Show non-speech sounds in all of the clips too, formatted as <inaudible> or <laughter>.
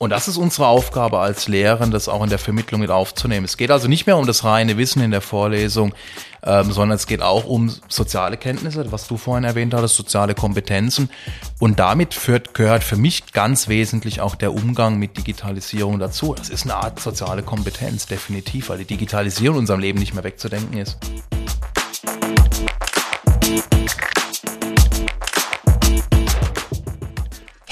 Und das ist unsere Aufgabe als Lehrerin, das auch in der Vermittlung mit aufzunehmen. Es geht also nicht mehr um das reine Wissen in der Vorlesung, ähm, sondern es geht auch um soziale Kenntnisse, was du vorhin erwähnt hattest, soziale Kompetenzen. Und damit führt, gehört für mich ganz wesentlich auch der Umgang mit Digitalisierung dazu. Das ist eine Art soziale Kompetenz, definitiv, weil die Digitalisierung in unserem Leben nicht mehr wegzudenken ist.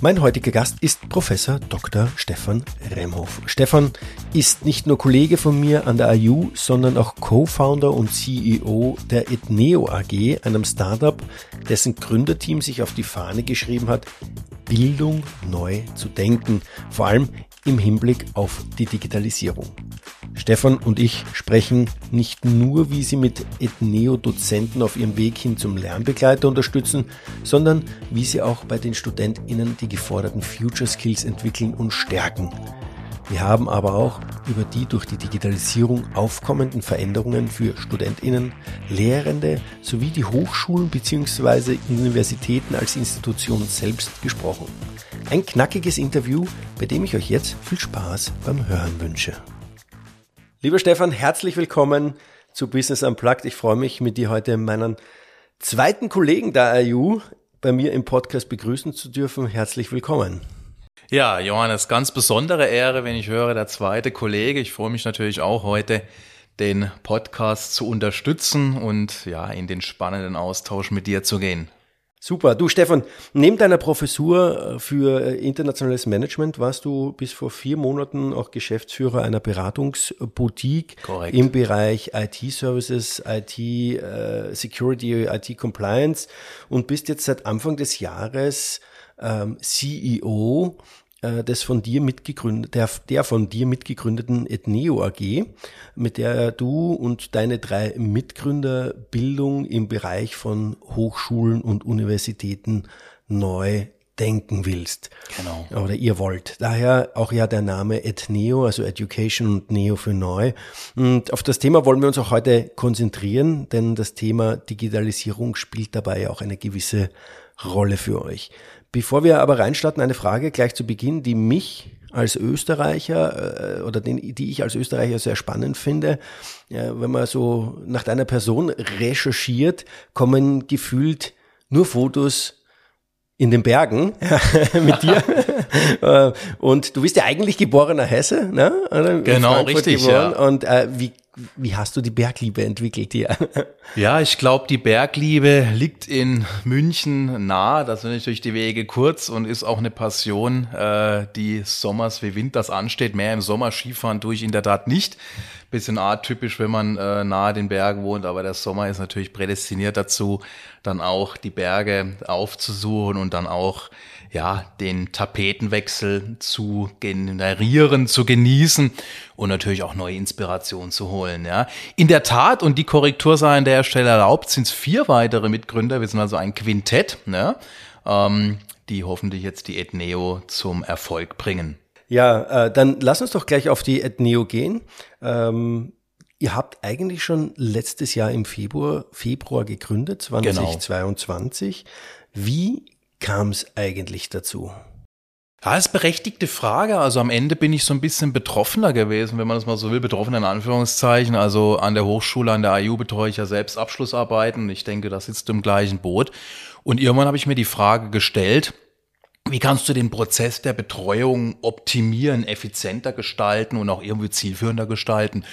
Mein heutiger Gast ist Professor Dr. Stefan Remhoff. Stefan ist nicht nur Kollege von mir an der IU, sondern auch Co-Founder und CEO der Etneo AG, einem Startup, dessen Gründerteam sich auf die Fahne geschrieben hat, Bildung neu zu denken, vor allem im Hinblick auf die Digitalisierung. Stefan und ich sprechen nicht nur, wie sie mit Ethneo-Dozenten auf ihrem Weg hin zum Lernbegleiter unterstützen, sondern wie sie auch bei den StudentInnen die geforderten Future Skills entwickeln und stärken. Wir haben aber auch über die durch die Digitalisierung aufkommenden Veränderungen für StudentInnen, Lehrende sowie die Hochschulen bzw. Universitäten als Institution selbst gesprochen. Ein knackiges Interview, bei dem ich euch jetzt viel Spaß beim Hören wünsche. Lieber Stefan, herzlich willkommen zu Business Unplugged. Ich freue mich, mit dir heute meinen zweiten Kollegen der IU bei mir im Podcast begrüßen zu dürfen. Herzlich willkommen. Ja, Johannes, ganz besondere Ehre, wenn ich höre, der zweite Kollege. Ich freue mich natürlich auch heute, den Podcast zu unterstützen und ja, in den spannenden Austausch mit dir zu gehen. Super. Du, Stefan, neben deiner Professur äh, für äh, internationales Management warst du bis vor vier Monaten auch Geschäftsführer einer Beratungsboutique Korrekt. im Bereich IT-Services, IT-Security, äh, IT-Compliance und bist jetzt seit Anfang des Jahres ähm, CEO äh, des von dir mitgegründet, der, der von dir mitgegründeten Ethneo AG, mit der du und deine drei Mitgründer Bildung im Bereich von Hochschulen und Universitäten neu denken willst. Genau. Oder ihr wollt. Daher auch ja der Name Ethneo, also Education und Neo für neu. Und auf das Thema wollen wir uns auch heute konzentrieren, denn das Thema Digitalisierung spielt dabei auch eine gewisse Rolle für euch. Bevor wir aber reinstarten, eine Frage gleich zu Beginn, die mich als Österreicher äh, oder den, die ich als Österreicher sehr spannend finde. Wenn man so nach deiner Person recherchiert, kommen gefühlt nur Fotos in den Bergen <laughs> mit dir. Äh, und du bist ja eigentlich geborener Hesse, ne? Genau, richtig. Ja. Und äh, wie wie hast du die Bergliebe entwickelt hier? <laughs> Ja, ich glaube, die Bergliebe liegt in München nah. Das sind natürlich die Wege kurz und ist auch eine Passion, äh, die Sommers wie Winters ansteht. Mehr im Sommer Skifahren tue ich in der Tat nicht. Bisschen atypisch, wenn man äh, nahe den Bergen wohnt, aber der Sommer ist natürlich prädestiniert dazu, dann auch die Berge aufzusuchen und dann auch ja, den Tapetenwechsel zu generieren, zu genießen und natürlich auch neue Inspirationen zu holen. Ja. In der Tat, und die Korrektur sei an der Stelle erlaubt, sind es vier weitere Mitgründer. Wir sind also ein Quintett, ne, ähm, die hoffentlich jetzt die Ethneo zum Erfolg bringen. Ja, äh, dann lass uns doch gleich auf die Ethneo gehen. Ähm, ihr habt eigentlich schon letztes Jahr im Februar, Februar gegründet, 2022. Genau. Wie kam es eigentlich dazu? Ja, ist berechtigte Frage. Also am Ende bin ich so ein bisschen betroffener gewesen, wenn man das mal so will, betroffen in Anführungszeichen. Also an der Hochschule, an der IU betreue ich ja selbst Abschlussarbeiten. Ich denke, das sitzt im gleichen Boot. Und irgendwann habe ich mir die Frage gestellt, wie kannst du den Prozess der Betreuung optimieren, effizienter gestalten und auch irgendwie zielführender gestalten?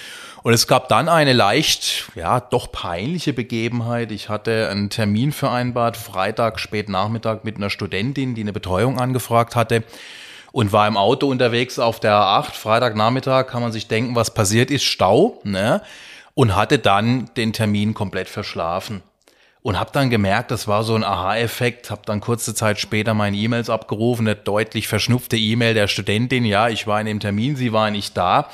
Und es gab dann eine leicht, ja, doch peinliche Begebenheit. Ich hatte einen Termin vereinbart, Freitag, spät Nachmittag mit einer Studentin, die eine Betreuung angefragt hatte und war im Auto unterwegs auf der A8. Freitagnachmittag kann man sich denken, was passiert ist, Stau, ne? Und hatte dann den Termin komplett verschlafen und habe dann gemerkt, das war so ein Aha-Effekt, habe dann kurze Zeit später meine E-Mails abgerufen, eine deutlich verschnupfte E-Mail der Studentin, ja, ich war in dem Termin, sie war nicht da.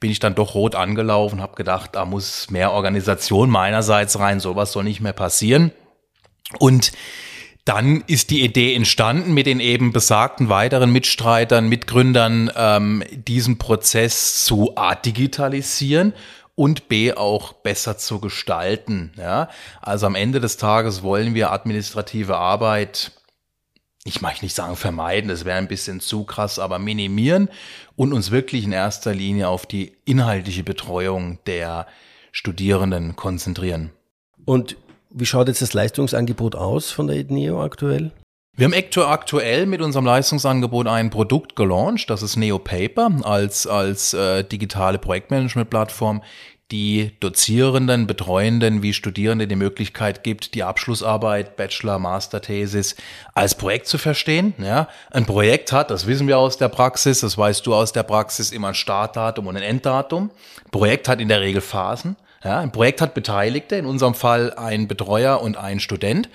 bin ich dann doch rot angelaufen, habe gedacht, da muss mehr Organisation meinerseits rein, sowas soll nicht mehr passieren. Und dann ist die Idee entstanden, mit den eben besagten weiteren Mitstreitern, Mitgründern ähm, diesen Prozess zu digitalisieren und B auch besser zu gestalten. Ja? Also am Ende des Tages wollen wir administrative Arbeit ich möchte nicht sagen vermeiden, das wäre ein bisschen zu krass, aber minimieren und uns wirklich in erster Linie auf die inhaltliche Betreuung der Studierenden konzentrieren. Und wie schaut jetzt das Leistungsangebot aus von der Edneo aktuell? Wir haben aktuell mit unserem Leistungsangebot ein Produkt gelauncht, das ist NeoPaper als, als äh, digitale Projektmanagement-Plattform, die Dozierenden, Betreuenden wie Studierende die Möglichkeit gibt, die Abschlussarbeit, Bachelor, Master-Thesis als Projekt zu verstehen. Ja, ein Projekt hat, das wissen wir aus der Praxis, das weißt du aus der Praxis, immer ein Startdatum und ein Enddatum. Ein Projekt hat in der Regel Phasen. Ja, ein Projekt hat Beteiligte, in unserem Fall ein Betreuer und ein Student.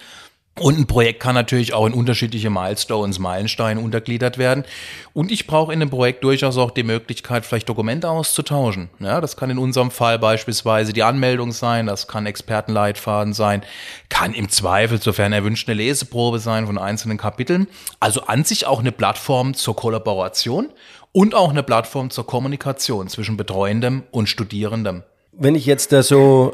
Und ein Projekt kann natürlich auch in unterschiedliche Milestones, Meilensteine untergliedert werden. Und ich brauche in einem Projekt durchaus auch die Möglichkeit, vielleicht Dokumente auszutauschen. Ja, das kann in unserem Fall beispielsweise die Anmeldung sein, das kann Expertenleitfaden sein, kann im Zweifel, sofern erwünscht, eine Leseprobe sein von einzelnen Kapiteln. Also an sich auch eine Plattform zur Kollaboration und auch eine Plattform zur Kommunikation zwischen Betreuendem und Studierendem. Wenn ich jetzt da so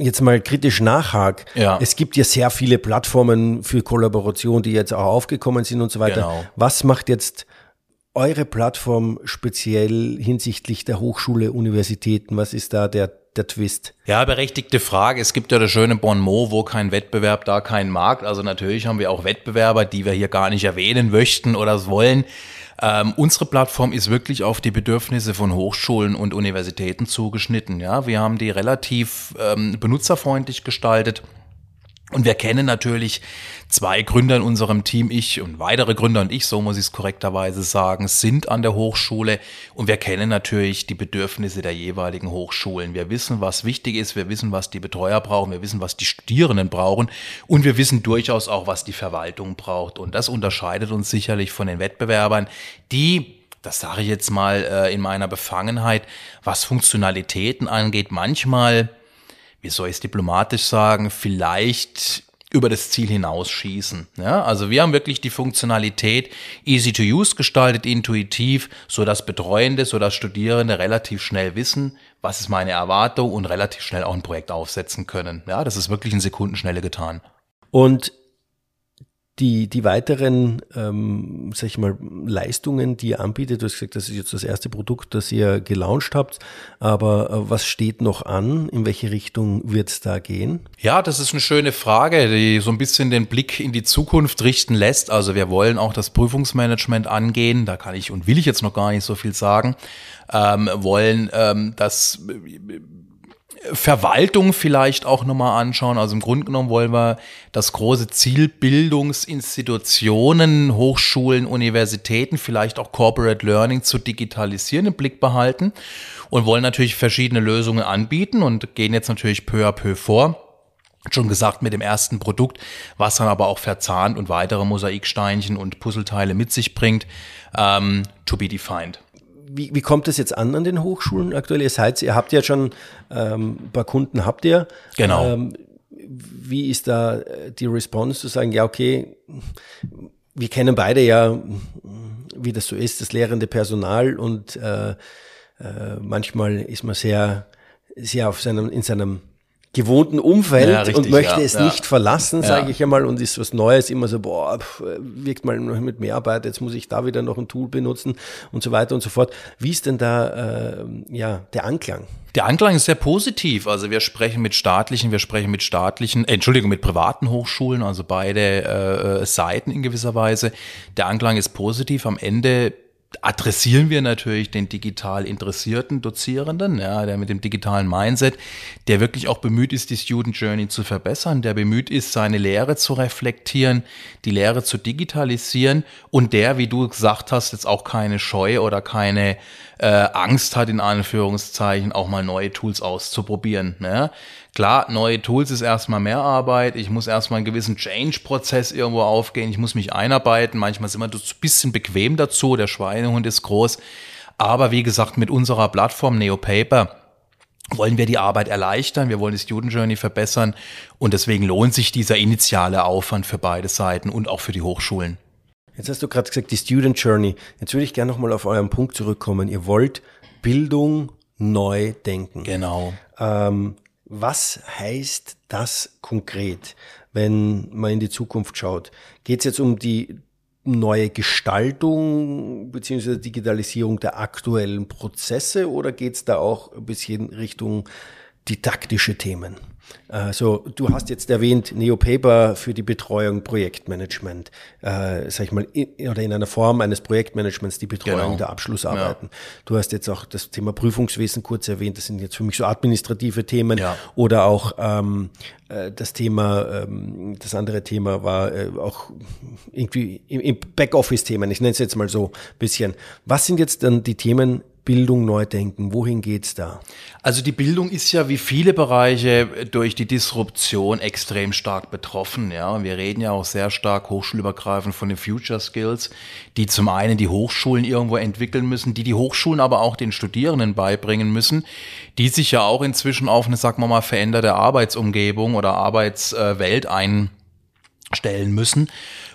jetzt mal kritisch nachhake, ja. es gibt ja sehr viele Plattformen für Kollaboration, die jetzt auch aufgekommen sind und so weiter. Genau. Was macht jetzt eure Plattform speziell hinsichtlich der Hochschule, Universitäten? Was ist da der, der Twist? Ja, berechtigte Frage. Es gibt ja das schöne Bon mot, wo kein Wettbewerb, da kein Markt. Also natürlich haben wir auch Wettbewerber, die wir hier gar nicht erwähnen möchten oder wollen. Ähm, unsere Plattform ist wirklich auf die Bedürfnisse von Hochschulen und Universitäten zugeschnitten. Ja, wir haben die relativ ähm, benutzerfreundlich gestaltet. Und wir kennen natürlich zwei Gründer in unserem Team, ich und weitere Gründer und ich, so muss ich es korrekterweise sagen, sind an der Hochschule und wir kennen natürlich die Bedürfnisse der jeweiligen Hochschulen. Wir wissen, was wichtig ist, wir wissen, was die Betreuer brauchen, wir wissen, was die Studierenden brauchen und wir wissen durchaus auch, was die Verwaltung braucht. Und das unterscheidet uns sicherlich von den Wettbewerbern, die das sage ich jetzt mal äh, in meiner Befangenheit, was Funktionalitäten angeht, manchmal wie soll ich es diplomatisch sagen, vielleicht über das Ziel hinausschießen. Ja, also wir haben wirklich die Funktionalität easy to use gestaltet, intuitiv, so dass Betreuende, so dass Studierende relativ schnell wissen, was ist meine Erwartung und relativ schnell auch ein Projekt aufsetzen können. Ja, das ist wirklich in Sekundenschnelle getan. Und die, die weiteren, ähm, sag ich mal, Leistungen, die ihr anbietet, du hast gesagt, das ist jetzt das erste Produkt, das ihr gelauncht habt, aber äh, was steht noch an? In welche Richtung wird es da gehen? Ja, das ist eine schöne Frage, die so ein bisschen den Blick in die Zukunft richten lässt. Also wir wollen auch das Prüfungsmanagement angehen, da kann ich und will ich jetzt noch gar nicht so viel sagen, ähm, wollen ähm, das Verwaltung vielleicht auch nochmal anschauen. Also im Grunde genommen wollen wir das große Ziel Bildungsinstitutionen, Hochschulen, Universitäten, vielleicht auch Corporate Learning zu digitalisieren im Blick behalten und wollen natürlich verschiedene Lösungen anbieten und gehen jetzt natürlich peu à peu vor schon gesagt mit dem ersten Produkt, was dann aber auch verzahnt und weitere Mosaiksteinchen und Puzzleteile mit sich bringt, ähm, to be defined wie, wie kommt es jetzt an an den Hochschulen aktuell? Ihr seid, ihr habt ja schon ähm, ein paar Kunden, habt ihr. Genau. Ähm, wie ist da äh, die Response zu sagen, ja, okay, wir kennen beide ja, wie das so ist, das lehrende Personal und äh, äh, manchmal ist man sehr, sehr auf seinem, in seinem gewohnten Umfeld ja, richtig, und möchte ja, es ja. nicht verlassen, sage ich einmal, und ist was Neues immer so, boah, pff, wirkt mal mit Mehrarbeit, jetzt muss ich da wieder noch ein Tool benutzen und so weiter und so fort. Wie ist denn da äh, ja der Anklang? Der Anklang ist sehr positiv. Also wir sprechen mit staatlichen, wir sprechen mit staatlichen, äh, Entschuldigung, mit privaten Hochschulen, also beide äh, Seiten in gewisser Weise. Der Anklang ist positiv. Am Ende adressieren wir natürlich den digital interessierten Dozierenden, ja, der mit dem digitalen Mindset, der wirklich auch bemüht ist, die Student Journey zu verbessern, der bemüht ist, seine Lehre zu reflektieren, die Lehre zu digitalisieren und der, wie du gesagt hast, jetzt auch keine Scheu oder keine äh, Angst hat, in Anführungszeichen, auch mal neue Tools auszuprobieren. Ja. Klar, neue Tools ist erstmal mehr Arbeit. Ich muss erstmal einen gewissen Change-Prozess irgendwo aufgehen. Ich muss mich einarbeiten. Manchmal sind wir ein bisschen bequem dazu. Der Schweinehund ist groß. Aber wie gesagt, mit unserer Plattform NeoPaper wollen wir die Arbeit erleichtern, wir wollen die Student Journey verbessern und deswegen lohnt sich dieser initiale Aufwand für beide Seiten und auch für die Hochschulen. Jetzt hast du gerade gesagt, die Student Journey. Jetzt würde ich gerne nochmal auf euren Punkt zurückkommen. Ihr wollt Bildung neu denken. Genau. Ähm, was heißt das konkret, wenn man in die Zukunft schaut? Geht es jetzt um die neue Gestaltung beziehungsweise Digitalisierung der aktuellen Prozesse oder geht es da auch ein bisschen Richtung didaktische Themen? Also du hast jetzt erwähnt NeoPaper für die Betreuung, Projektmanagement, äh, sag ich mal, in, oder in einer Form eines Projektmanagements die Betreuung genau. der Abschlussarbeiten. Ja. Du hast jetzt auch das Thema Prüfungswesen kurz erwähnt, das sind jetzt für mich so administrative Themen ja. oder auch ähm, äh, das Thema, ähm, das andere Thema war äh, auch irgendwie im, im Backoffice-Themen, ich nenne es jetzt mal so ein bisschen. Was sind jetzt dann die Themen, Bildung neu denken? Wohin geht's da? Also die Bildung ist ja wie viele Bereiche durch die Disruption extrem stark betroffen. Ja, wir reden ja auch sehr stark hochschulübergreifend von den Future Skills, die zum einen die Hochschulen irgendwo entwickeln müssen, die die Hochschulen aber auch den Studierenden beibringen müssen, die sich ja auch inzwischen auf eine, sagen wir mal, veränderte Arbeitsumgebung oder Arbeitswelt einstellen müssen.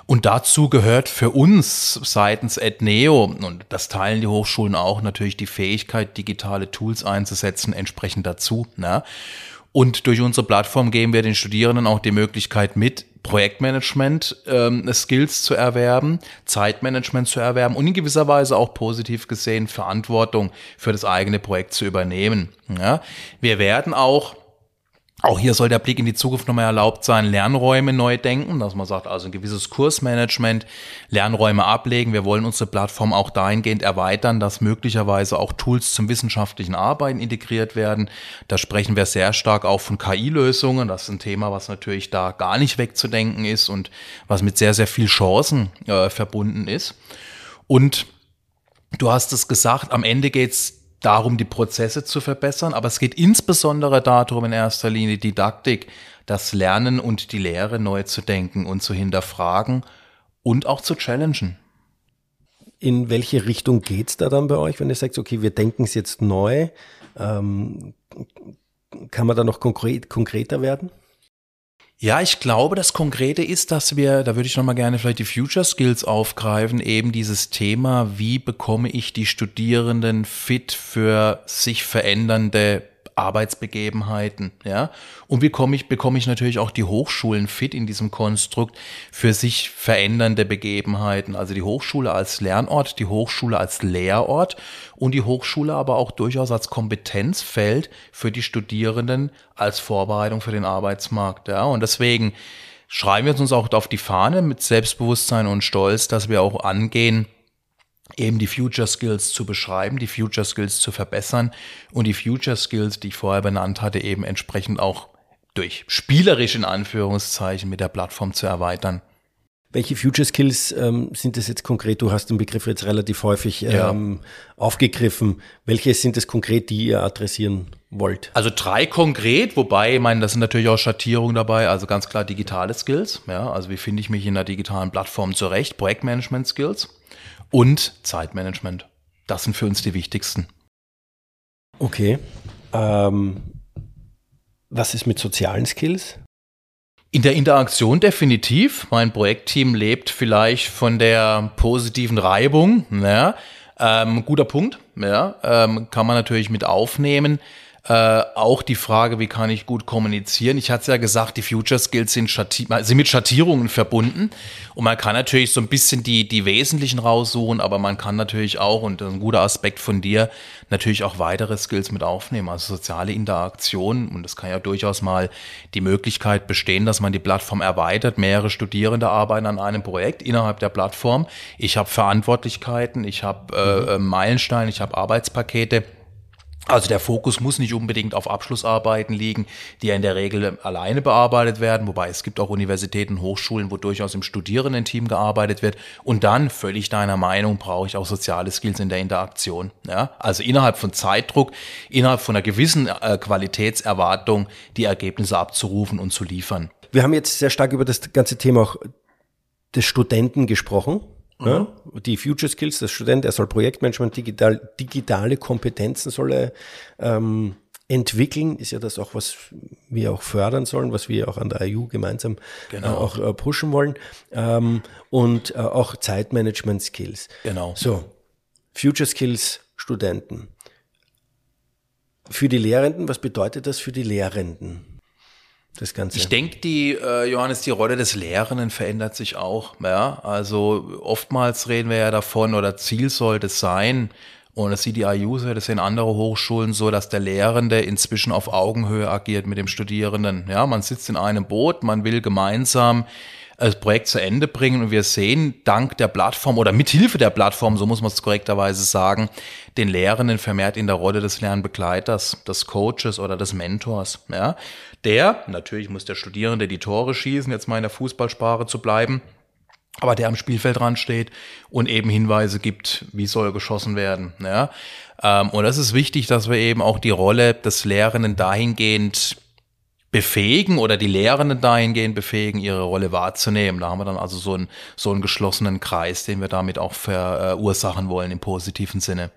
Und dazu gehört für uns seitens Etneo, und das teilen die Hochschulen auch, natürlich die Fähigkeit, digitale Tools einzusetzen, entsprechend dazu. Ne? Und durch unsere Plattform geben wir den Studierenden auch die Möglichkeit mit, Projektmanagement ähm, zu erwerben, Zeitmanagement zu erwerben und in gewisser Weise auch positiv gesehen Verantwortung für das eigene Projekt zu übernehmen. Ja? Wir werden auch auch hier soll der Blick in die Zukunft nochmal erlaubt sein, Lernräume neu denken, dass man sagt, also ein gewisses Kursmanagement, Lernräume ablegen. Wir wollen unsere Plattform auch dahingehend erweitern, dass möglicherweise auch Tools zum wissenschaftlichen Arbeiten integriert werden. Da sprechen wir sehr stark auch von KI-Lösungen. Das ist ein Thema, was natürlich da gar nicht wegzudenken ist und was mit sehr, sehr viel Chancen äh, verbunden ist. Und du hast es gesagt, am Ende geht's darum, die Prozesse zu verbessern, aber es geht insbesondere darum, in erster Linie Didaktik, das Lernen und die Lehre neu zu denken und zu hinterfragen und auch zu challengen. In welche Richtung geht es da dann bei euch, wenn ihr sagt, okay, wir denken es jetzt neu? Ähm, kann man da noch konkret, konkreter werden? Ja, ich glaube, das Konkrete ist, dass wir, da würde ich nochmal gerne vielleicht die Future Skills aufgreifen, eben dieses Thema, wie bekomme ich die Studierenden fit für sich verändernde Arbeitsbegebenheiten, ja. Und wie komme ich, bekomme ich natürlich auch die Hochschulen fit in diesem Konstrukt für sich verändernde Begebenheiten. Also die Hochschule als Lernort, die Hochschule als Lehrort und die Hochschule aber auch durchaus als Kompetenzfeld für die Studierenden als Vorbereitung für den Arbeitsmarkt, ja. Und deswegen schreiben wir uns auch auf die Fahne mit Selbstbewusstsein und Stolz, dass wir auch angehen, eben die Future Skills zu beschreiben, die Future Skills zu verbessern und die Future Skills, die ich vorher benannt hatte, eben entsprechend auch durch spielerisch in Anführungszeichen mit der Plattform zu erweitern. Welche Future Skills ähm, sind das jetzt konkret? Du hast den Begriff jetzt relativ häufig ähm, ja. aufgegriffen. Welche sind es konkret, die ihr adressieren wollt? Also drei konkret, wobei, ich meine, das sind natürlich auch Schattierungen dabei, also ganz klar digitale Skills. Ja, also wie finde ich mich in einer digitalen Plattform zurecht? Projektmanagement Skills und Zeitmanagement. Das sind für uns die wichtigsten. Okay. Ähm, was ist mit sozialen Skills? In der Interaktion definitiv. Mein Projektteam lebt vielleicht von der positiven Reibung. Ja. Ähm, guter Punkt. Ja. Ähm, kann man natürlich mit aufnehmen. Äh, auch die Frage, wie kann ich gut kommunizieren. Ich hatte ja gesagt, die Future Skills sind, sind, mit Schattierungen verbunden. Und man kann natürlich so ein bisschen die, die Wesentlichen raussuchen, aber man kann natürlich auch, und das ist ein guter Aspekt von dir, natürlich auch weitere Skills mit aufnehmen, also soziale Interaktion. Und es kann ja durchaus mal die Möglichkeit bestehen, dass man die Plattform erweitert, mehrere Studierende arbeiten an einem Projekt innerhalb der Plattform. Ich habe Verantwortlichkeiten, ich habe äh, mhm. Meilensteine, ich habe Arbeitspakete also der Fokus muss nicht unbedingt auf Abschlussarbeiten liegen, die ja in der Regel alleine bearbeitet werden, wobei es gibt auch Universitäten, Hochschulen, wo durchaus im Studierendenteam gearbeitet wird. Und dann, völlig deiner Meinung, brauche ich auch soziale Skills in der Interaktion. Ja? Also innerhalb von Zeitdruck, innerhalb von einer gewissen äh, Qualitätserwartung die Ergebnisse abzurufen und zu liefern. Wir haben jetzt sehr stark über das ganze Thema auch des Studenten gesprochen. Mhm. Ja, die Future Skills, der Student, er soll Projektmanagement, digital, digitale Kompetenzen soll er ähm, entwickeln, ist ja das auch, was wir auch fördern sollen, was wir auch an der IU gemeinsam genau. äh, auch äh, pushen wollen. Ähm, und äh, auch Zeitmanagement-Skills. Genau. So, Future Skills Studenten. Für die Lehrenden, was bedeutet das für die Lehrenden? Das Ganze. Ich denke, die äh, Johannes, die Rolle des Lehrenden verändert sich auch. Ja, also oftmals reden wir ja davon oder Ziel sollte es sein. Und das sieht die IU so, das sehen andere Hochschulen so, dass der Lehrende inzwischen auf Augenhöhe agiert mit dem Studierenden. Ja, man sitzt in einem Boot, man will gemeinsam das Projekt zu Ende bringen und wir sehen dank der Plattform oder mithilfe der Plattform, so muss man es korrekterweise sagen, den Lehrenden vermehrt in der Rolle des Lernbegleiters, des Coaches oder des Mentors. Ja, der, natürlich muss der Studierende die Tore schießen, jetzt mal in der Fußballsprache zu bleiben, aber der am Spielfeldrand steht und eben Hinweise gibt, wie soll geschossen werden. Ja? Ähm, und das ist wichtig, dass wir eben auch die Rolle des Lehrenden dahingehend befähigen oder die Lehrenden dahingehend befähigen, ihre Rolle wahrzunehmen. Da haben wir dann also so einen, so einen geschlossenen Kreis, den wir damit auch verursachen wollen im positiven Sinne.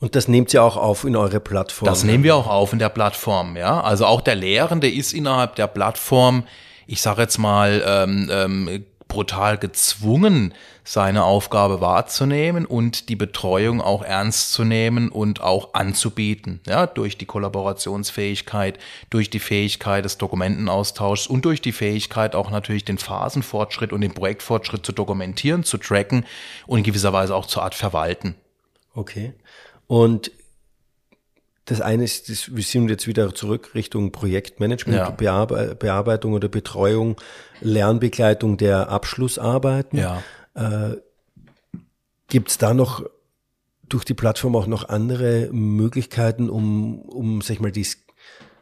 Und das nehmt ihr auch auf in eure Plattform? Das nehmen wir auch auf in der Plattform, ja. Also auch der Lehrende ist innerhalb der Plattform, ich sage jetzt mal, ähm, ähm, brutal gezwungen, seine Aufgabe wahrzunehmen und die Betreuung auch ernst zu nehmen und auch anzubieten, ja, durch die Kollaborationsfähigkeit, durch die Fähigkeit des Dokumentenaustauschs und durch die Fähigkeit auch natürlich den Phasenfortschritt und den Projektfortschritt zu dokumentieren, zu tracken und in gewisser Weise auch zur Art verwalten. Okay. Und das eine ist, das, wir sind jetzt wieder zurück Richtung Projektmanagement, ja. Bearbe Bearbeitung oder Betreuung, Lernbegleitung der Abschlussarbeiten. Ja. Äh, Gibt es da noch durch die Plattform auch noch andere Möglichkeiten, um, um sag ich mal, die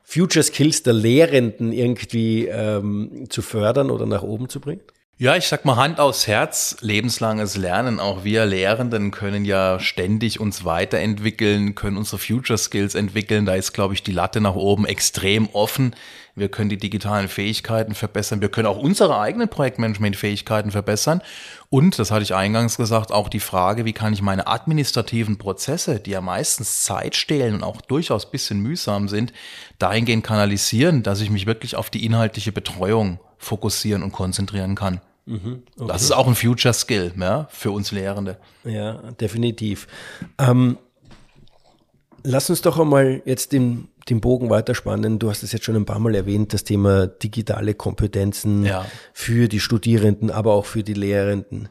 Future Skills der Lehrenden irgendwie ähm, zu fördern oder nach oben zu bringen? Ja, ich sag mal Hand aufs Herz, lebenslanges Lernen. Auch wir Lehrenden können ja ständig uns weiterentwickeln, können unsere Future Skills entwickeln. Da ist, glaube ich, die Latte nach oben extrem offen. Wir können die digitalen Fähigkeiten verbessern. Wir können auch unsere eigenen Projektmanagement-Fähigkeiten verbessern. Und, das hatte ich eingangs gesagt, auch die Frage, wie kann ich meine administrativen Prozesse, die ja meistens Zeit stehlen und auch durchaus bisschen mühsam sind, dahingehend kanalisieren, dass ich mich wirklich auf die inhaltliche Betreuung fokussieren und konzentrieren kann. Mhm, okay. Das ist auch ein Future Skill ja, für uns Lehrende. Ja, definitiv. Ähm, lass uns doch einmal jetzt den, den Bogen weiterspannen. Du hast es jetzt schon ein paar Mal erwähnt, das Thema digitale Kompetenzen ja. für die Studierenden, aber auch für die Lehrenden.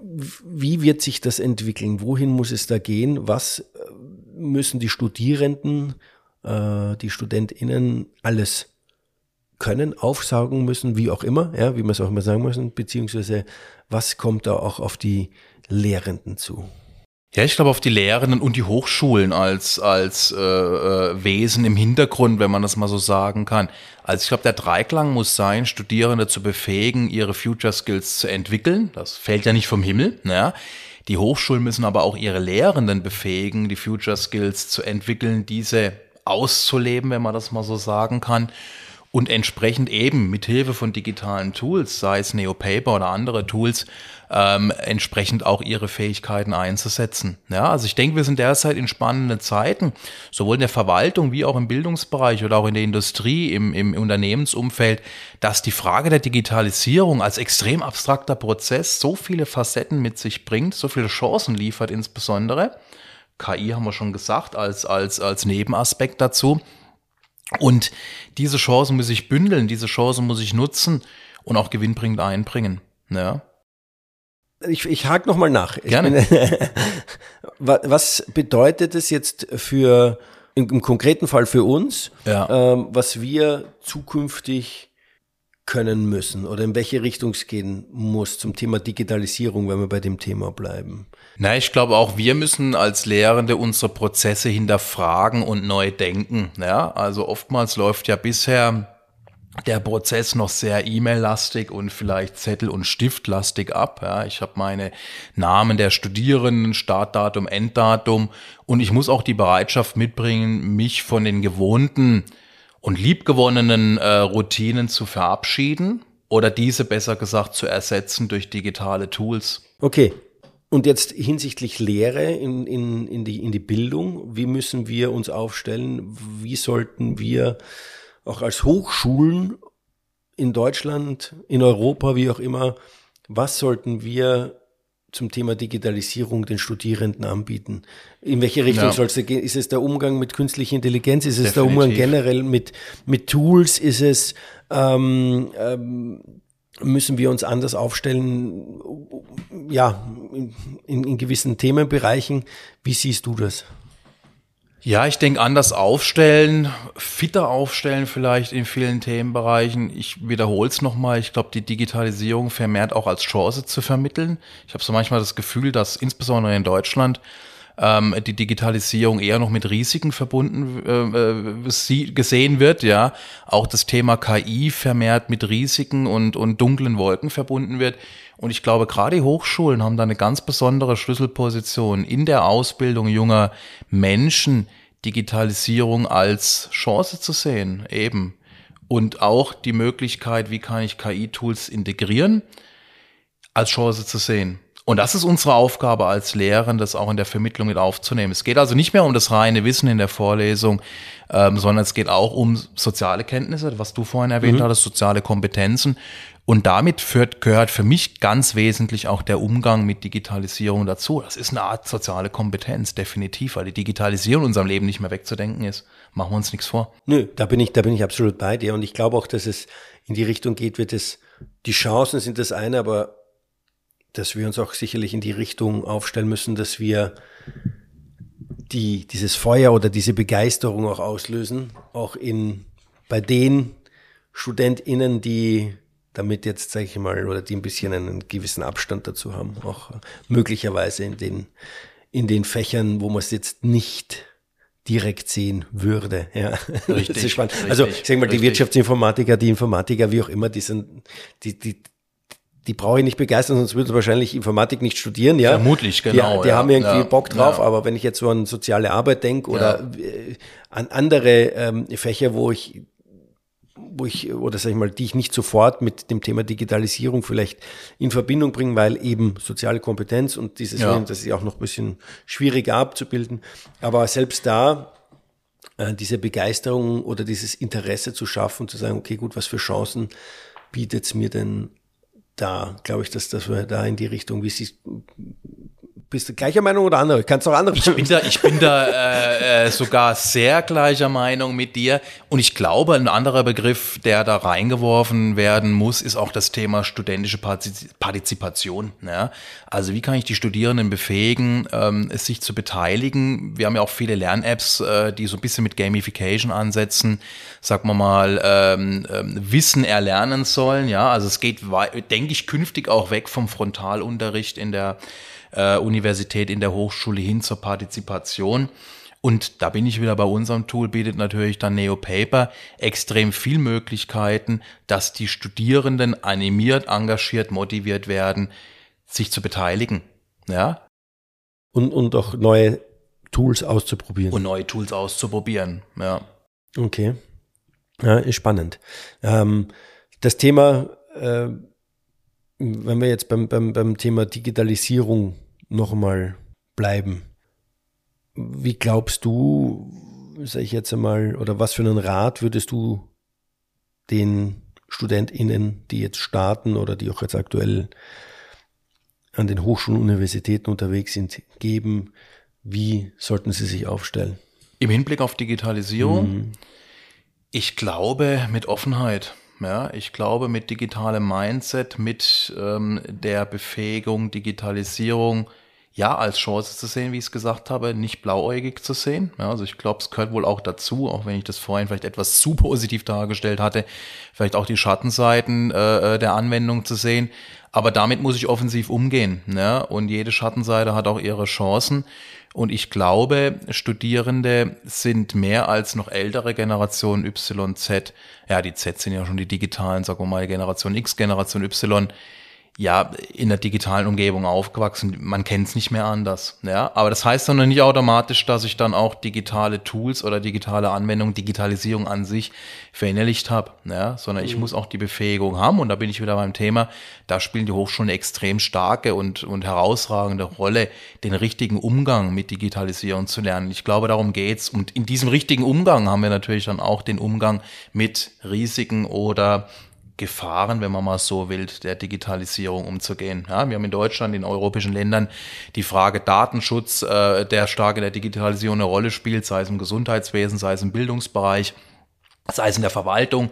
Wie wird sich das entwickeln? Wohin muss es da gehen? Was äh, müssen die Studierenden, äh, die StudentInnen alles können, aufsaugen müssen, wie auch immer, ja, wie man es auch immer sagen müssen, beziehungsweise was kommt da auch auf die Lehrenden zu? Ja, ich glaube auf die Lehrenden und die Hochschulen als als äh, äh, Wesen im Hintergrund, wenn man das mal so sagen kann. Also ich glaube, der Dreiklang muss sein, Studierende zu befähigen, ihre Future Skills zu entwickeln. Das fällt ja nicht vom Himmel. Ja. Die Hochschulen müssen aber auch ihre Lehrenden befähigen, die Future Skills zu entwickeln, diese auszuleben, wenn man das mal so sagen kann und entsprechend eben mit Hilfe von digitalen Tools, sei es NeoPaper oder andere Tools, ähm, entsprechend auch ihre Fähigkeiten einzusetzen. Ja, also ich denke, wir sind derzeit in spannenden Zeiten, sowohl in der Verwaltung wie auch im Bildungsbereich oder auch in der Industrie, im, im Unternehmensumfeld, dass die Frage der Digitalisierung als extrem abstrakter Prozess so viele Facetten mit sich bringt, so viele Chancen liefert insbesondere. KI haben wir schon gesagt, als, als, als Nebenaspekt dazu und diese Chancen muss ich bündeln, diese Chancen muss ich nutzen und auch gewinnbringend einbringen. Ja. Ich, ich hake nochmal nach. Gerne. Bin, <laughs> was bedeutet es jetzt für, im, konkreten Fall für uns, ja. ähm, was wir zukünftig können müssen oder in welche Richtung es gehen muss zum Thema Digitalisierung, wenn wir bei dem Thema bleiben? Na, ich glaube auch wir müssen als Lehrende unsere Prozesse hinterfragen und neu denken. Ja, also oftmals läuft ja bisher der Prozess noch sehr E-Mail-lastig und vielleicht Zettel- und Stiftlastig ab. Ja, ich habe meine Namen der Studierenden, Startdatum, Enddatum und ich muss auch die Bereitschaft mitbringen, mich von den gewohnten und liebgewonnenen äh, Routinen zu verabschieden oder diese besser gesagt zu ersetzen durch digitale Tools. Okay. Und jetzt hinsichtlich Lehre in, in, in, die, in die Bildung, wie müssen wir uns aufstellen? Wie sollten wir auch als Hochschulen in Deutschland, in Europa, wie auch immer, was sollten wir zum Thema Digitalisierung den Studierenden anbieten? In welche Richtung ja. soll es gehen? Ist es der Umgang mit künstlicher Intelligenz? Ist es Definitiv. der Umgang generell mit, mit Tools? Ist es, ähm, ähm, müssen wir uns anders aufstellen? Ja, in, in gewissen Themenbereichen. Wie siehst du das? Ja, ich denke anders aufstellen, fitter aufstellen vielleicht in vielen Themenbereichen. Ich wiederhole es nochmal, ich glaube, die Digitalisierung vermehrt auch als Chance zu vermitteln. Ich habe so manchmal das Gefühl, dass insbesondere in Deutschland ähm, die Digitalisierung eher noch mit Risiken verbunden äh, äh gesehen wird, ja. Auch das Thema KI vermehrt mit Risiken und, und dunklen Wolken verbunden wird. Und ich glaube, gerade die Hochschulen haben da eine ganz besondere Schlüsselposition in der Ausbildung junger Menschen, Digitalisierung als Chance zu sehen, eben. Und auch die Möglichkeit, wie kann ich KI-Tools integrieren, als Chance zu sehen. Und das ist unsere Aufgabe als Lehrern, das auch in der Vermittlung mit aufzunehmen. Es geht also nicht mehr um das reine Wissen in der Vorlesung, ähm, sondern es geht auch um soziale Kenntnisse, was du vorhin erwähnt mhm. hattest, soziale Kompetenzen. Und damit führt, gehört für mich ganz wesentlich auch der Umgang mit Digitalisierung dazu. Das ist eine Art soziale Kompetenz, definitiv, weil die Digitalisierung in unserem Leben nicht mehr wegzudenken ist. Machen wir uns nichts vor. Nö, da bin ich, da bin ich absolut bei dir. Und ich glaube auch, dass es in die Richtung geht, wird es, die Chancen sind das eine, aber dass wir uns auch sicherlich in die Richtung aufstellen müssen, dass wir die, dieses Feuer oder diese Begeisterung auch auslösen, auch in, bei den StudentInnen, die damit jetzt, sage ich mal, oder die ein bisschen einen gewissen Abstand dazu haben, auch möglicherweise in den, in den Fächern, wo man es jetzt nicht direkt sehen würde. Ja, richtig, das ist spannend. Richtig, also ich sage mal, die Wirtschaftsinformatiker, die Informatiker, wie auch immer, die sind, die, die, die brauche ich nicht begeistern, sonst würde wahrscheinlich Informatik nicht studieren, ja. Vermutlich, genau. Die, die ja, haben irgendwie ja, Bock drauf, ja. aber wenn ich jetzt so an soziale Arbeit denke oder äh, an andere ähm, Fächer, wo ich wo ich, oder sag ich mal, die ich nicht sofort mit dem Thema Digitalisierung vielleicht in Verbindung bringe, weil eben soziale Kompetenz und dieses, ja. das ist ja auch noch ein bisschen schwieriger abzubilden. Aber selbst da, äh, diese Begeisterung oder dieses Interesse zu schaffen, zu sagen, okay, gut, was für Chancen bietet es mir denn da glaube ich, dass, dass wir da in die Richtung, wie sie bist du gleicher Meinung oder andere? Kannst du auch andere? Ich bin da, ich bin da äh, äh, sogar sehr gleicher Meinung mit dir. Und ich glaube, ein anderer Begriff, der da reingeworfen werden muss, ist auch das Thema studentische Partizipation. Ja? Also wie kann ich die Studierenden befähigen, ähm, sich zu beteiligen? Wir haben ja auch viele Lern-Apps, äh, die so ein bisschen mit Gamification ansetzen, sagen wir mal, ähm, ähm, Wissen erlernen sollen. Ja, also es geht, denke ich, künftig auch weg vom Frontalunterricht in der äh, Universität, in der Hochschule hin zur Partizipation. Und da bin ich wieder bei unserem Tool, bietet natürlich dann NeoPaper extrem viel Möglichkeiten, dass die Studierenden animiert, engagiert, motiviert werden, sich zu beteiligen. Ja. Und, und auch neue Tools auszuprobieren. Und neue Tools auszuprobieren, ja. Okay. Ja, ist spannend. Ähm, das Thema äh, wenn wir jetzt beim, beim, beim Thema Digitalisierung nochmal bleiben, wie glaubst du, sage ich jetzt einmal, oder was für einen Rat würdest du den StudentInnen, die jetzt starten oder die auch jetzt aktuell an den Hochschulen und Universitäten unterwegs sind, geben? Wie sollten sie sich aufstellen? Im Hinblick auf Digitalisierung? Mhm. Ich glaube mit Offenheit. Ja, ich glaube, mit digitalem Mindset, mit ähm, der Befähigung, Digitalisierung, ja, als Chance zu sehen, wie ich es gesagt habe, nicht blauäugig zu sehen. Ja, also ich glaube, es gehört wohl auch dazu, auch wenn ich das vorhin vielleicht etwas zu positiv dargestellt hatte, vielleicht auch die Schattenseiten äh, äh der Anwendung zu sehen. Aber damit muss ich offensiv umgehen. Ne? Und jede Schattenseite hat auch ihre Chancen. Und ich glaube, Studierende sind mehr als noch ältere Generation Y, Z. Ja, die Z sind ja schon die digitalen, sagen wir mal, Generation X, Generation Y. ja, in der digitalen Umgebung aufgewachsen. Man kennt es nicht mehr anders. Ja, aber das heißt dann noch nicht automatisch, dass ich dann auch digitale Tools oder digitale Anwendungen, Digitalisierung an sich verinnerlicht habe. Ja, sondern ich mhm. muss auch die Befähigung haben. Und da bin ich wieder beim Thema. Da spielen die Hochschulen eine extrem starke und, und herausragende Rolle, den richtigen Umgang mit Digitalisierung zu lernen. Ich glaube, darum geht's. Und in diesem richtigen Umgang haben wir natürlich dann auch den Umgang mit Risiken oder Gefahren, wenn man mal so will, der Digitalisierung umzugehen. Ja, wir haben in Deutschland, in europäischen Ländern die Frage Datenschutz, äh, der stark in der Digitalisierung eine Rolle spielt, sei es im Gesundheitswesen, sei es im Bildungsbereich sei es in der Verwaltung.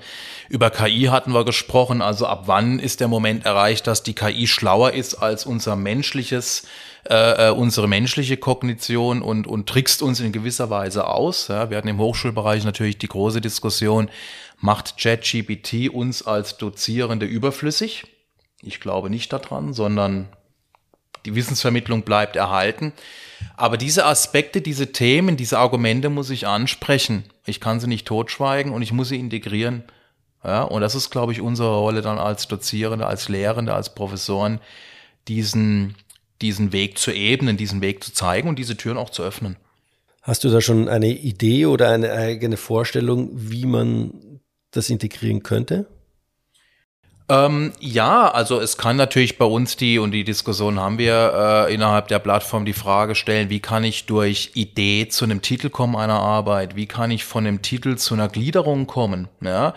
Über KI hatten wir gesprochen. Also ab wann ist der Moment erreicht, dass die KI schlauer ist als unser menschliches, äh, äh, unsere menschliche Kognition und, und trickst uns in gewisser Weise aus. Ja, wir hatten im Hochschulbereich natürlich die große Diskussion, macht ChatGPT uns als Dozierende überflüssig? Ich glaube nicht daran, sondern die Wissensvermittlung bleibt erhalten. Aber diese Aspekte, diese Themen, diese Argumente muss ich ansprechen. Ich kann sie nicht totschweigen und ich muss sie integrieren. Ja, und das ist, glaube ich, unsere Rolle dann als Dozierende, als Lehrende, als Professoren, diesen, diesen Weg zu ebnen, diesen Weg zu zeigen und diese Türen auch zu öffnen. Hast du da schon eine Idee oder eine eigene Vorstellung, wie man das integrieren könnte? Ähm, ja, also es kann natürlich bei uns die, und die Diskussion haben wir äh, innerhalb der Plattform die Frage stellen, wie kann ich durch Idee zu einem Titel kommen einer Arbeit? Wie kann ich von einem Titel zu einer Gliederung kommen? Ja?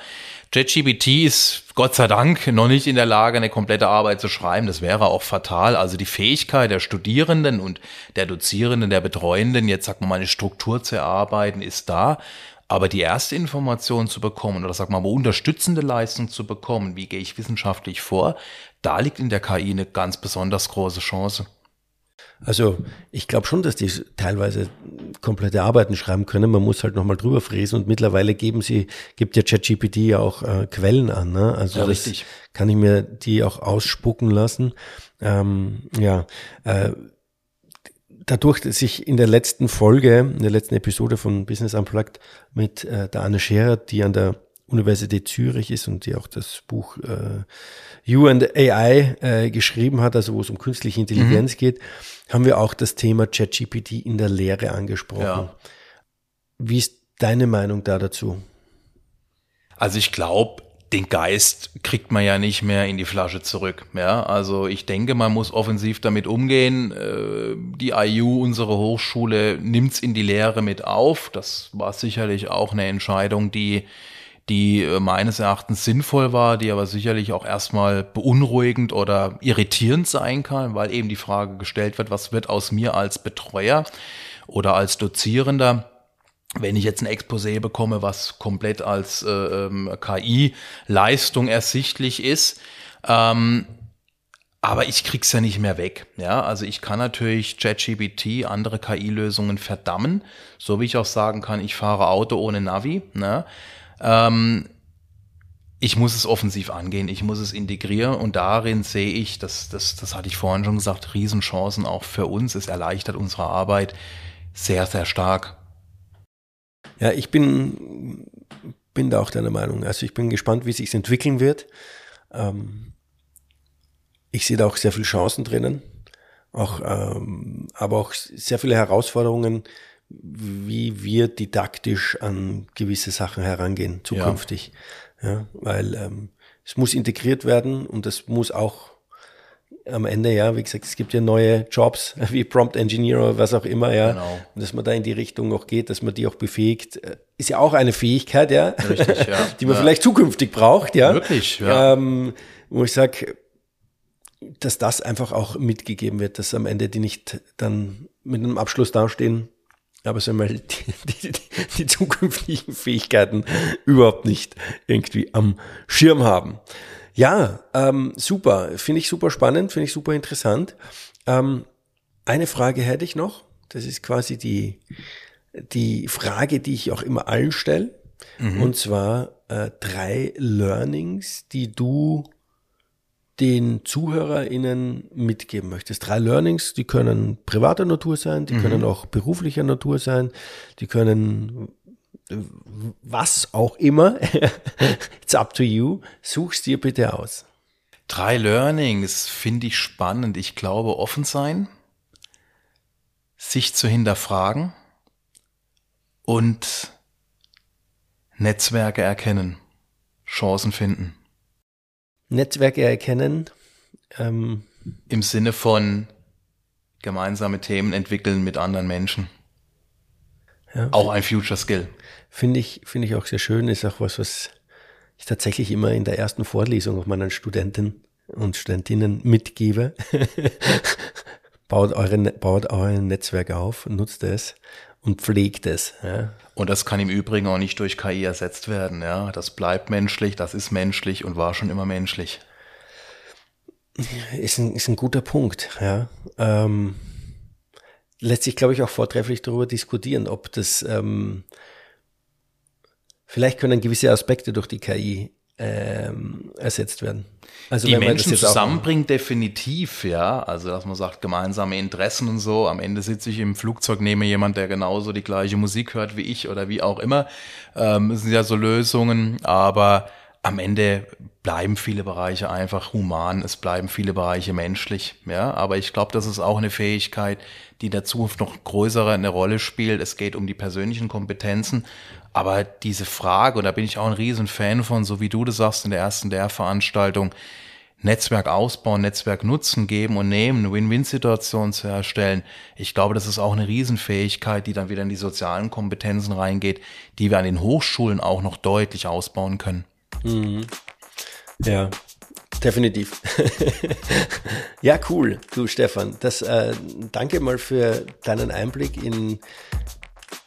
JetGPT ist Gott sei Dank noch nicht in der Lage, eine komplette Arbeit zu schreiben. Das wäre auch fatal. Also die Fähigkeit der Studierenden und der Dozierenden, der Betreuenden, jetzt sagt man mal eine Struktur zu erarbeiten, ist da. Aber die erste Information zu bekommen oder sag mal unterstützende Leistung zu bekommen, wie gehe ich wissenschaftlich vor, da liegt in der KI eine ganz besonders große Chance. Also ich glaube schon, dass die teilweise komplette Arbeiten schreiben können. Man muss halt nochmal drüber fräsen und mittlerweile geben sie, gibt ja ChatGPT ja auch äh, Quellen an. Ne? Also ja, richtig. kann ich mir die auch ausspucken lassen. Ähm, ja, äh, dadurch, dass ich in der letzten Folge, in der letzten Episode von Business Unplugged mit äh, der Anne Scherer, die an der Universität Zürich ist und die auch das Buch äh, You and AI äh, geschrieben hat, also wo es um künstliche Intelligenz mhm. geht, haben wir auch das Thema ChatGPT in der Lehre angesprochen. Ja. Wie ist deine Meinung da dazu? Also ich glaube, den Geist kriegt man ja nicht mehr in die Flasche zurück. Ja, also ich denke, man muss offensiv damit umgehen. Äh, die IU, unsere Hochschule, nimmt's in die Lehre mit auf. Das war sicherlich auch eine Entscheidung, die die äh, meines Erachtens sinnvoll war, die aber sicherlich auch erstmal beunruhigend oder irritierend sein kann, weil eben die Frage gestellt wird, was wird aus mir als Betreuer oder als Dozierender? Wenn ich jetzt ein Exposé bekomme, was komplett als äh, ähm, KI-Leistung ersichtlich ist, ähm, aber ich krieg's ja nicht mehr weg. Ja, also ich kann natürlich ChatGPT, andere KI-Lösungen verdammen, so wie ich auch sagen kann, ich fahre Auto ohne Navi. Ne? Ähm, ich muss es offensiv angehen, ich muss es integrieren und darin sehe ich, das, das, das hatte ich vorhin schon gesagt, Riesenchancen auch für uns. Es erleichtert unsere Arbeit sehr, sehr stark. Ja, ich bin, bin da auch deiner Meinung. Also ich bin gespannt, wie sich entwickeln wird. Ähm, ich sehe da auch sehr viele Chancen drinnen, auch, ähm, aber auch sehr viele Herausforderungen, wie wir didaktisch an gewisse Sachen herangehen zukünftig. Ja, ja weil ähm, es muss integriert werden und es muss auch am Ende, ja, wie gesagt, es gibt ja neue Jobs <laughs> wie Prompt Engineer oder was auch immer, ja. Genau. Und dass man da in die Richtung noch geht, dass man die auch befähigt, äh, ist ja auch eine Fähigkeit, ja. Richtig, ja. <laughs> die man ja. vielleicht zukünftig braucht, ja. Wirklich, ja. Ähm, wo ich sage, dass das einfach auch mitgegeben wird, dass am Ende die nicht dann mit einem Abschluss dastehen, aber so mal <laughs> die, die, die zukünftigen Fähigkeiten überhaupt nicht irgendwie am Schirm haben. Ja, ähm, super. Finde ich super spannend, finde ich super interessant. Ähm, eine Frage hätte ich noch. Das ist quasi die, die Frage, die ich auch immer allen stelle. Mhm. Und zwar äh, drei Learnings, die du den ZuhörerInnen mitgeben möchtest. Drei Learnings, die können privater Natur sein, die mhm. können auch beruflicher Natur sein, die können was auch immer, <laughs> it's up to you, such's dir bitte aus. Drei Learnings finde ich spannend. Ich glaube, offen sein, sich zu hinterfragen und Netzwerke erkennen, Chancen finden. Netzwerke erkennen. Ähm, Im Sinne von gemeinsame Themen entwickeln mit anderen Menschen. Ja. Auch ein Future Skill. Finde ich, finde ich auch sehr schön, ist auch was, was ich tatsächlich immer in der ersten Vorlesung auf meinen Studenten und Studentinnen mitgebe. <laughs> baut, eure, baut euer Netzwerk auf, nutzt es und pflegt es. Ja. Und das kann im Übrigen auch nicht durch KI ersetzt werden. Ja, das bleibt menschlich, das ist menschlich und war schon immer menschlich. Ist ein, ist ein guter Punkt. Ja. Ähm, lässt sich, glaube ich, auch vortrefflich darüber diskutieren, ob das ähm, vielleicht können gewisse Aspekte durch die KI ähm, ersetzt werden. Also die Menschen zusammenbringen, definitiv, ja. Also, dass man sagt, gemeinsame Interessen und so. Am Ende sitze ich im Flugzeug, nehme jemand, der genauso die gleiche Musik hört wie ich oder wie auch immer. Ähm, das sind ja so Lösungen, aber am Ende bleiben viele Bereiche einfach human, es bleiben viele Bereiche menschlich, ja. Aber ich glaube, das ist auch eine Fähigkeit, die in der Zukunft noch größere eine Rolle spielt. Es geht um die persönlichen Kompetenzen. Aber diese Frage, und da bin ich auch ein riesen Fan von, so wie du das sagst in der ersten der Veranstaltung, Netzwerk ausbauen, Netzwerk nutzen, geben und nehmen, eine Win-Win-Situation zu erstellen. Ich glaube, das ist auch eine Riesenfähigkeit, die dann wieder in die sozialen Kompetenzen reingeht, die wir an den Hochschulen auch noch deutlich ausbauen können. Mhm. Ja, definitiv. <laughs> ja, cool. Du, Stefan, das, äh, danke mal für deinen Einblick in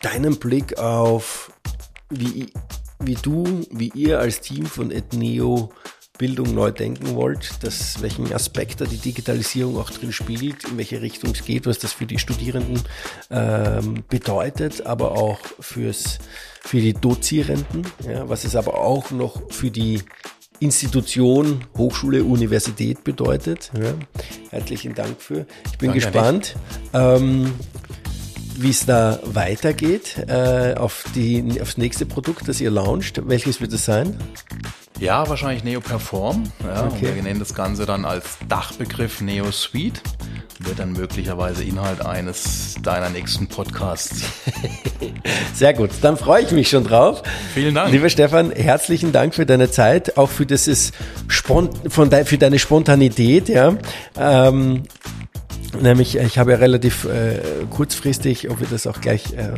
deinen Blick auf, wie, wie du, wie ihr als Team von Ethneo Bildung neu denken wollt, dass, welchen Aspekt da die Digitalisierung auch drin spielt, in welche Richtung es geht, was das für die Studierenden ähm, bedeutet, aber auch fürs, für die Dozierenden, ja, was es aber auch noch für die Institution, Hochschule, Universität bedeutet. Ja. Herzlichen Dank für. Ich bin Danke gespannt. Ähm, wie es da weitergeht äh, auf die, aufs nächste Produkt, das ihr launcht. Welches wird es sein? Ja, wahrscheinlich Neo Perform. Ja, okay. wir nennen das Ganze dann als Dachbegriff Neo Suite. Wird dann möglicherweise Inhalt eines deiner nächsten Podcasts. <laughs> Sehr gut, dann freue ich mich schon drauf. Vielen Dank. Lieber Stefan, herzlichen Dank für deine Zeit, auch für, das ist von de, für deine Spontanität. Ja. Ähm, Nämlich, ich habe ja relativ äh, kurzfristig, ob wir das auch gleich äh,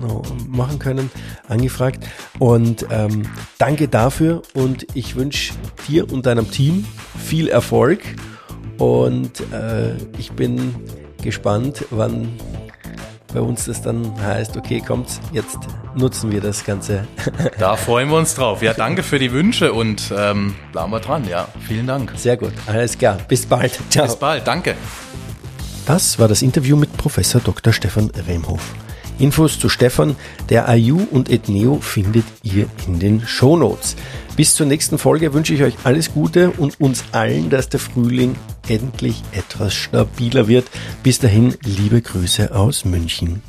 noch machen können, angefragt. Und ähm, danke dafür und ich wünsche dir und deinem Team viel Erfolg. Und äh, ich bin gespannt, wann bei uns das dann heißt, okay, kommt, jetzt nutzen wir das Ganze. <laughs> Da freuen wir uns drauf. Ja, danke für die Wünsche und ähm, bleiben wir dran. Ja, vielen Dank. Sehr gut, alles klar. Bis bald. Ciao. Bis bald, danke. Das war das Interview mit Professor Dr. Stefan Remhoff. Infos zu Stefan, der IU und Ethneo findet ihr in den Show Notes. Bis zur nächsten Folge wünsche ich euch alles Gute und uns allen, dass der Frühling endlich etwas stabiler wird. Bis dahin, liebe Grüße aus München.